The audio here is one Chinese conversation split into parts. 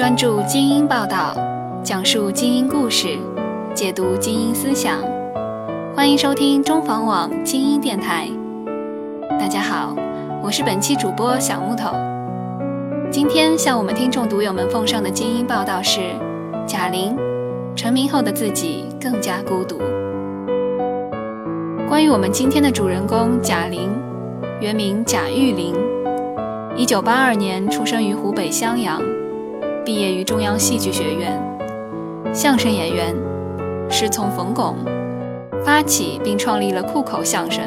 专注精英报道，讲述精英故事，解读精英思想。欢迎收听中房网精英电台。大家好，我是本期主播小木头。今天向我们听众读友们奉上的精英报道是：贾玲成名后的自己更加孤独。关于我们今天的主人公贾玲，原名贾玉玲，一九八二年出生于湖北襄阳，毕业于中央戏剧学院，相声演员，师从冯巩，发起并创立了酷口相声。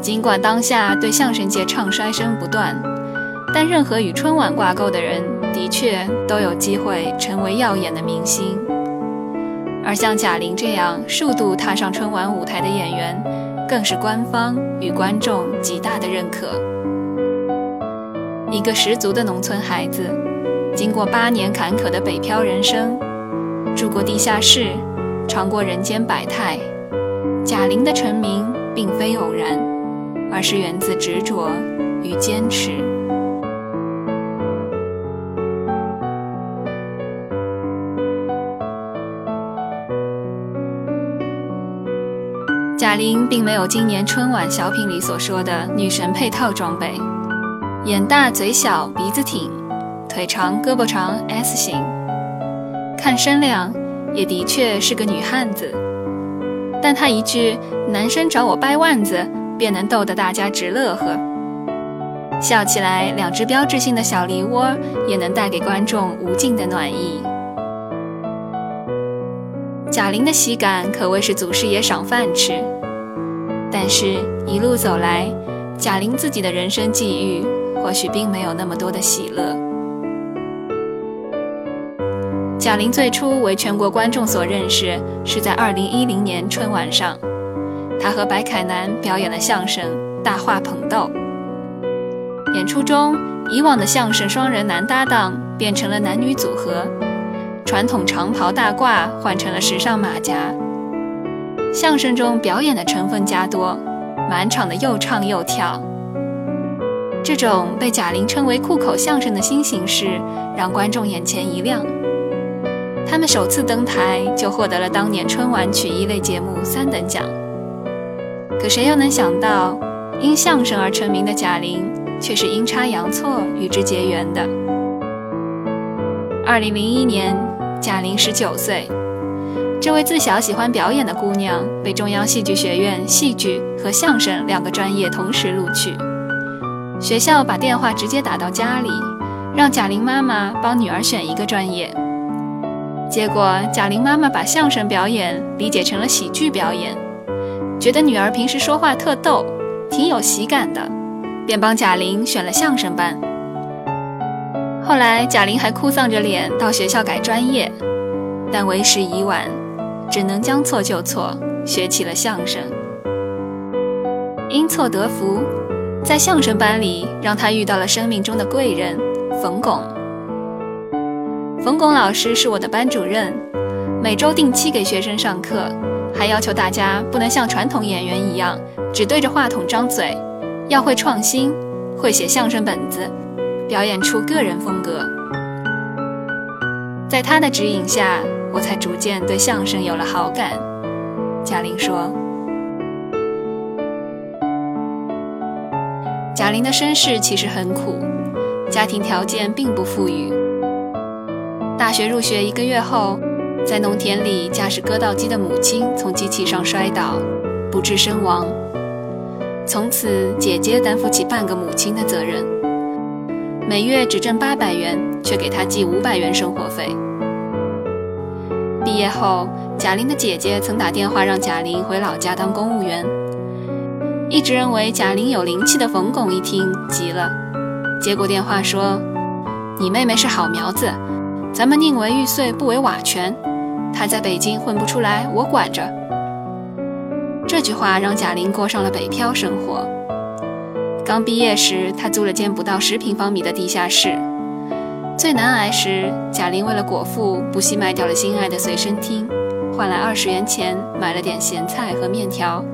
尽管当下对相声界唱衰声不断，但任何与春晚挂钩的人，的确都有机会成为耀眼的明星。而像贾玲这样数度踏上春晚舞台的演员，更是官方与观众极大的认可。一个十足的农村孩子，经过八年坎坷的北漂人生，住过地下室，尝过人间百态。贾玲的成名并非偶然，而是源自执着与坚持。贾玲并没有今年春晚小品里所说的女神配套装备，眼大嘴小鼻子挺，腿长胳膊长 S 型，看身量也的确是个女汉子。但她一句“男生找我掰腕子”，便能逗得大家直乐呵，笑起来两只标志性的小梨窝也能带给观众无尽的暖意。贾玲的喜感可谓是祖师爷赏饭吃，但是，一路走来，贾玲自己的人生际遇或许并没有那么多的喜乐。贾玲最初为全国观众所认识，是在2010年春晚上，她和白凯南表演了相声《大话捧逗》。演出中，以往的相声双人男搭档变成了男女组合。传统长袍大褂换成了时尚马甲，相声中表演的成分加多，满场的又唱又跳。这种被贾玲称为酷口相声的新形式，让观众眼前一亮。他们首次登台就获得了当年春晚曲艺类节目三等奖。可谁又能想到，因相声而成名的贾玲，却是阴差阳错与之结缘的。二零零一年。贾玲十九岁，这位自小喜欢表演的姑娘被中央戏剧学院戏剧和相声两个专业同时录取。学校把电话直接打到家里，让贾玲妈妈帮女儿选一个专业。结果贾玲妈妈把相声表演理解成了喜剧表演，觉得女儿平时说话特逗，挺有喜感的，便帮贾玲选了相声班。后来，贾玲还哭丧着脸到学校改专业，但为时已晚，只能将错就错，学起了相声。因错得福，在相声班里，让他遇到了生命中的贵人冯巩。冯巩老师是我的班主任，每周定期给学生上课，还要求大家不能像传统演员一样只对着话筒张嘴，要会创新，会写相声本子。表演出个人风格，在他的指引下，我才逐渐对相声有了好感。贾玲说：“贾玲的身世其实很苦，家庭条件并不富裕。大学入学一个月后，在农田里驾驶割稻机的母亲从机器上摔倒，不治身亡。从此，姐姐担负起半个母亲的责任。”每月只挣八百元，却给她寄五百元生活费。毕业后，贾玲的姐姐曾打电话让贾玲回老家当公务员。一直认为贾玲有灵气的冯巩一听急了，接过电话说：“你妹妹是好苗子，咱们宁为玉碎不为瓦全。她在北京混不出来，我管着。”这句话让贾玲过上了北漂生活。刚毕业时，他租了间不到十平方米的地下室。最难挨时，贾玲为了果腹，不惜卖掉了心爱的随身听，换来二十元钱买了点咸菜和面条。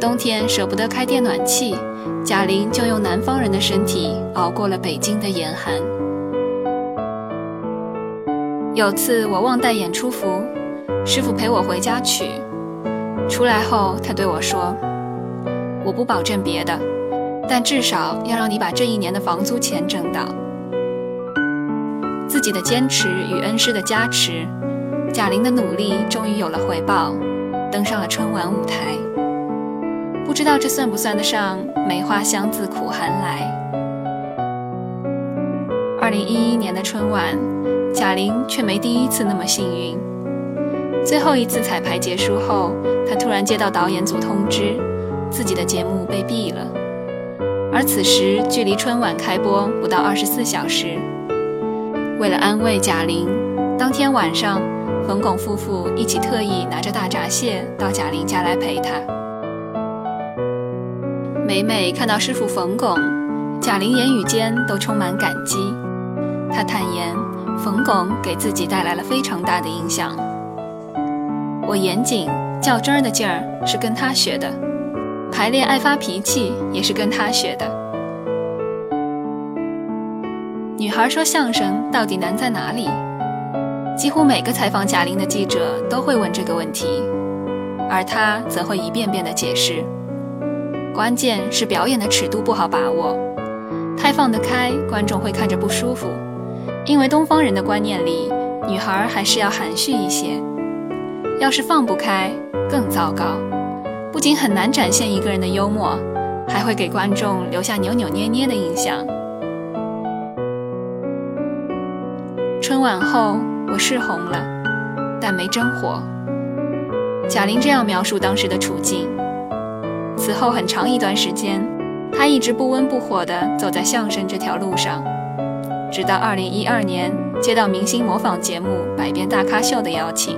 冬天舍不得开电暖气，贾玲就用南方人的身体熬过了北京的严寒。有次我忘带演出服，师傅陪我回家取。出来后，他对我说：“我不保证别的，但至少要让你把这一年的房租钱挣到。”自己的坚持与恩师的加持，贾玲的努力终于有了回报，登上了春晚舞台。不知道这算不算得上“梅花香自苦寒来”。二零一一年的春晚，贾玲却没第一次那么幸运。最后一次彩排结束后，她突然接到导演组通知，自己的节目被毙了。而此时距离春晚开播不到二十四小时。为了安慰贾玲，当天晚上，冯巩夫妇一起特意拿着大闸蟹到贾玲家来陪她。每每看到师傅冯巩，贾玲言语间都充满感激。她坦言，冯巩给自己带来了非常大的影响。我严谨较真儿的劲儿是跟他学的，排练爱发脾气也是跟他学的。女孩说相声到底难在哪里？几乎每个采访贾玲的记者都会问这个问题，而她则会一遍遍地解释：关键是表演的尺度不好把握，太放得开，观众会看着不舒服。因为东方人的观念里，女孩还是要含蓄一些。要是放不开，更糟糕，不仅很难展现一个人的幽默，还会给观众留下扭扭捏捏的印象。春晚后，我是红了，但没真火。贾玲这样描述当时的处境。此后很长一段时间，他一直不温不火地走在相声这条路上，直到2012年接到明星模仿节目《百变大咖秀》的邀请。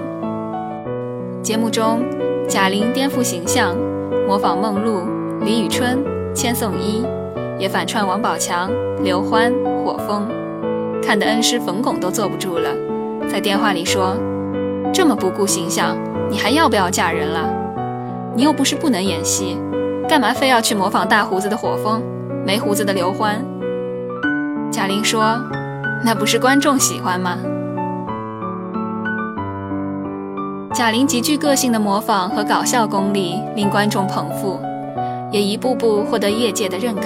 节目中，贾玲颠覆形象，模仿梦露、李宇春、千颂伊，也反串王宝强、刘欢、火风。看得恩师冯巩都坐不住了，在电话里说：“这么不顾形象，你还要不要嫁人了？你又不是不能演戏，干嘛非要去模仿大胡子的火风，没胡子的刘欢？”贾玲说：“那不是观众喜欢吗？”贾玲极具个性的模仿和搞笑功力令观众捧腹，也一步步获得业界的认可。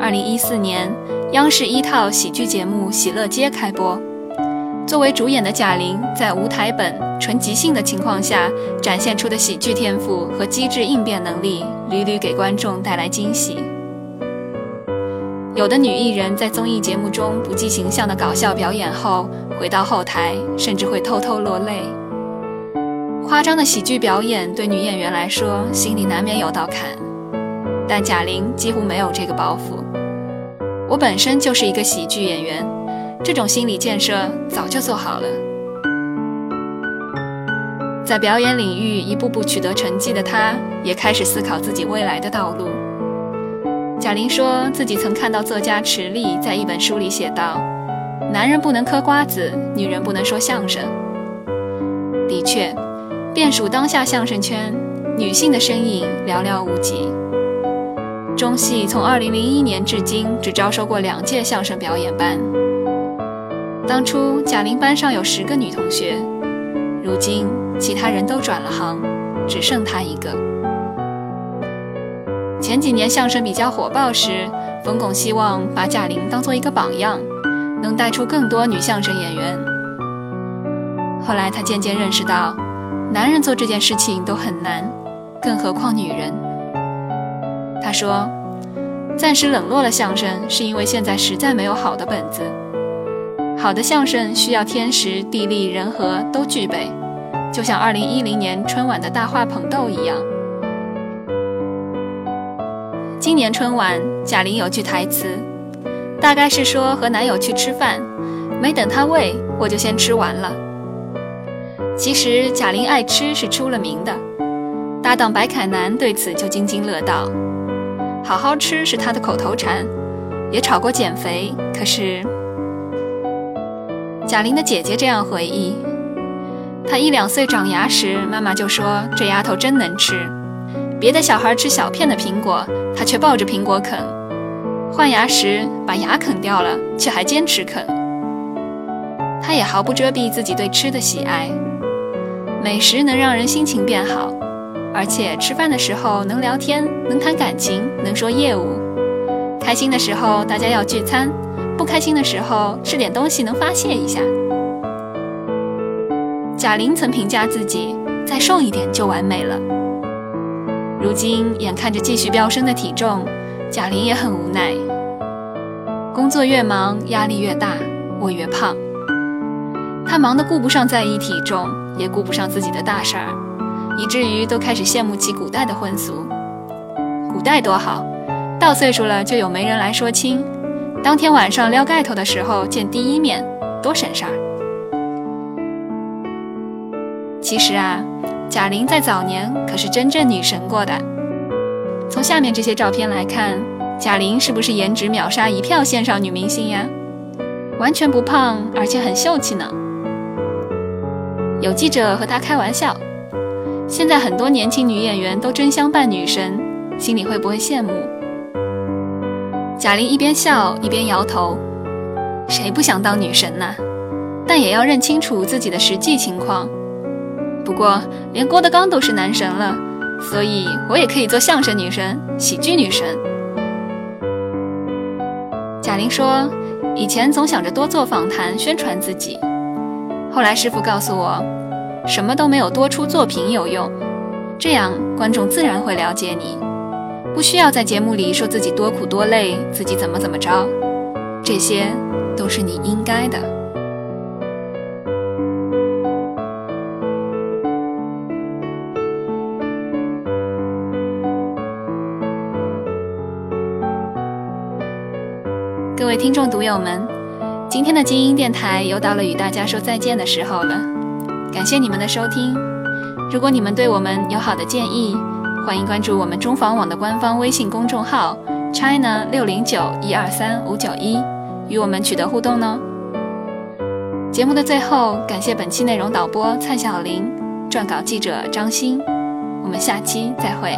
二零一四年。央视一套喜剧节目《喜乐街》开播，作为主演的贾玲在无台本、纯即兴的情况下展现出的喜剧天赋和机智应变能力，屡屡给观众带来惊喜。有的女艺人，在综艺节目中不计形象的搞笑表演后，回到后台甚至会偷偷落泪。夸张的喜剧表演对女演员来说，心里难免有道坎，但贾玲几乎没有这个包袱。我本身就是一个喜剧演员，这种心理建设早就做好了。在表演领域一步步取得成绩的她，也开始思考自己未来的道路。贾玲说自己曾看到作家池莉在一本书里写道：“男人不能嗑瓜子，女人不能说相声。”的确，遍数当下相声圈，女性的身影寥寥无几。中戏从2001年至今只招收过两届相声表演班。当初贾玲班上有十个女同学，如今其他人都转了行，只剩她一个。前几年相声比较火爆时，冯巩希望把贾玲当做一个榜样，能带出更多女相声演员。后来他渐渐认识到，男人做这件事情都很难，更何况女人。他说：“暂时冷落了相声，是因为现在实在没有好的本子。好的相声需要天时地利人和都具备，就像2010年春晚的大话捧逗一样。今年春晚，贾玲有句台词，大概是说和男友去吃饭，没等他喂，我就先吃完了。其实贾玲爱吃是出了名的，搭档白凯南对此就津津乐道。”好好吃是他的口头禅，也吵过减肥。可是，贾玲的姐姐这样回忆：她一两岁长牙时，妈妈就说这丫头真能吃，别的小孩吃小片的苹果，她却抱着苹果啃；换牙时把牙啃掉了，却还坚持啃。她也毫不遮蔽自己对吃的喜爱。美食能让人心情变好，而且吃饭的时候能聊天，能谈感情，能说业务。开心的时候大家要聚餐，不开心的时候吃点东西能发泄一下。贾玲曾评价自己再瘦一点就完美了。如今眼看着继续飙升的体重，贾玲也很无奈。工作越忙，压力越大，我越胖。她忙得顾不上在意体重。也顾不上自己的大事儿，以至于都开始羡慕起古代的婚俗。古代多好，到岁数了就有媒人来说亲，当天晚上撩盖头的时候见第一面，多省事儿。其实啊，贾玲在早年可是真正女神过的。从下面这些照片来看，贾玲是不是颜值秒杀一票线上女明星呀？完全不胖，而且很秀气呢。有记者和他开玩笑：“现在很多年轻女演员都争相扮女神，心里会不会羡慕？”贾玲一边笑一边摇头：“谁不想当女神呢？但也要认清楚自己的实际情况。不过，连郭德纲都是男神了，所以我也可以做相声女神、喜剧女神。”贾玲说：“以前总想着多做访谈，宣传自己。”后来师傅告诉我，什么都没有多出作品有用，这样观众自然会了解你，不需要在节目里说自己多苦多累，自己怎么怎么着，这些都是你应该的。各位听众读友们。今天的精英电台又到了与大家说再见的时候了，感谢你们的收听。如果你们对我们有好的建议，欢迎关注我们中房网的官方微信公众号 china 六零九一二三五九一，与我们取得互动呢。节目的最后，感谢本期内容导播蔡小玲，撰稿记者张欣。我们下期再会。